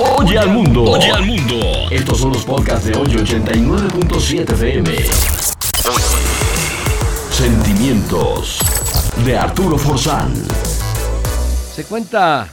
Oye al mundo. Oye al mundo. Estos son los podcasts de hoy 89.7 FM. Sentimientos de Arturo Forzán. Se cuenta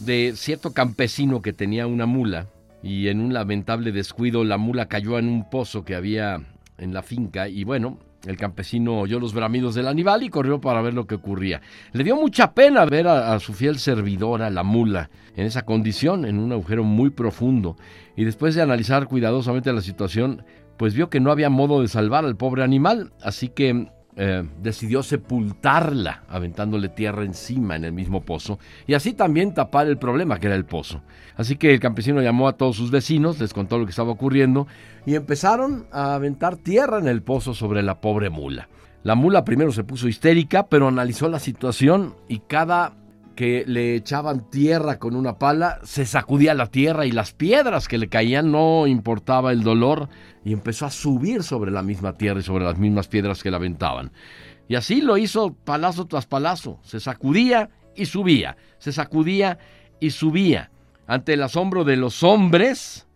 de cierto campesino que tenía una mula y en un lamentable descuido la mula cayó en un pozo que había en la finca y bueno, el campesino oyó los bramidos del animal y corrió para ver lo que ocurría. Le dio mucha pena ver a, su fiel servidora, la mula, en esa condición, en un agujero muy profundo. Y después de analizar cuidadosamente la situación, pues vio que no había modo de salvar al pobre animal, así que eh, decidió sepultarla, aventándole tierra encima en el mismo pozo, y así también tapar el problema que era el pozo. Así que el campesino llamó a todos sus vecinos, les contó lo que estaba ocurriendo, y empezaron a aventar tierra en el pozo sobre la pobre mula. La mula primero se puso histérica, pero analizó la situación y cada que le echaban tierra con una pala, se sacudía la tierra y las piedras que le caían no importaba el dolor y empezó a subir sobre la misma tierra y sobre las mismas piedras que la aventaban. Y así lo hizo palazo tras palazo, se sacudía y subía, se sacudía y subía. Ante el asombro de los hombres,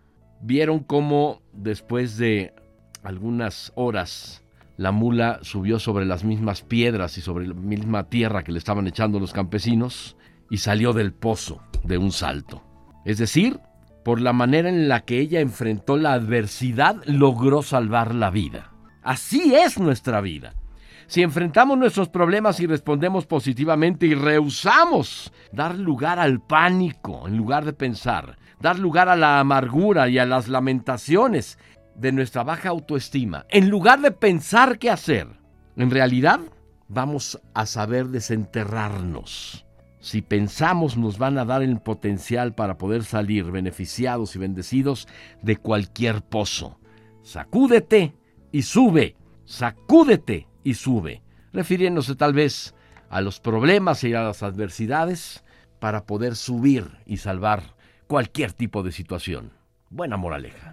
vieron cómo después de algunas horas la mula subió sobre las mismas piedras y sobre la misma tierra que le estaban echando los campesinos y salió del pozo de un salto. Es decir, por la manera en la que ella enfrentó la adversidad, logró salvar la vida. Así es nuestra vida. Si enfrentamos nuestros problemas y respondemos positivamente y rehusamos dar lugar al pánico en lugar de pensar, dar lugar a la amargura y a las lamentaciones de nuestra baja autoestima, en lugar de pensar qué hacer, en realidad vamos a saber desenterrarnos. Si pensamos nos van a dar el potencial para poder salir beneficiados y bendecidos de cualquier pozo. Sacúdete y sube, sacúdete y sube, refiriéndose tal vez a los problemas y a las adversidades para poder subir y salvar cualquier tipo de situación. Buena moraleja.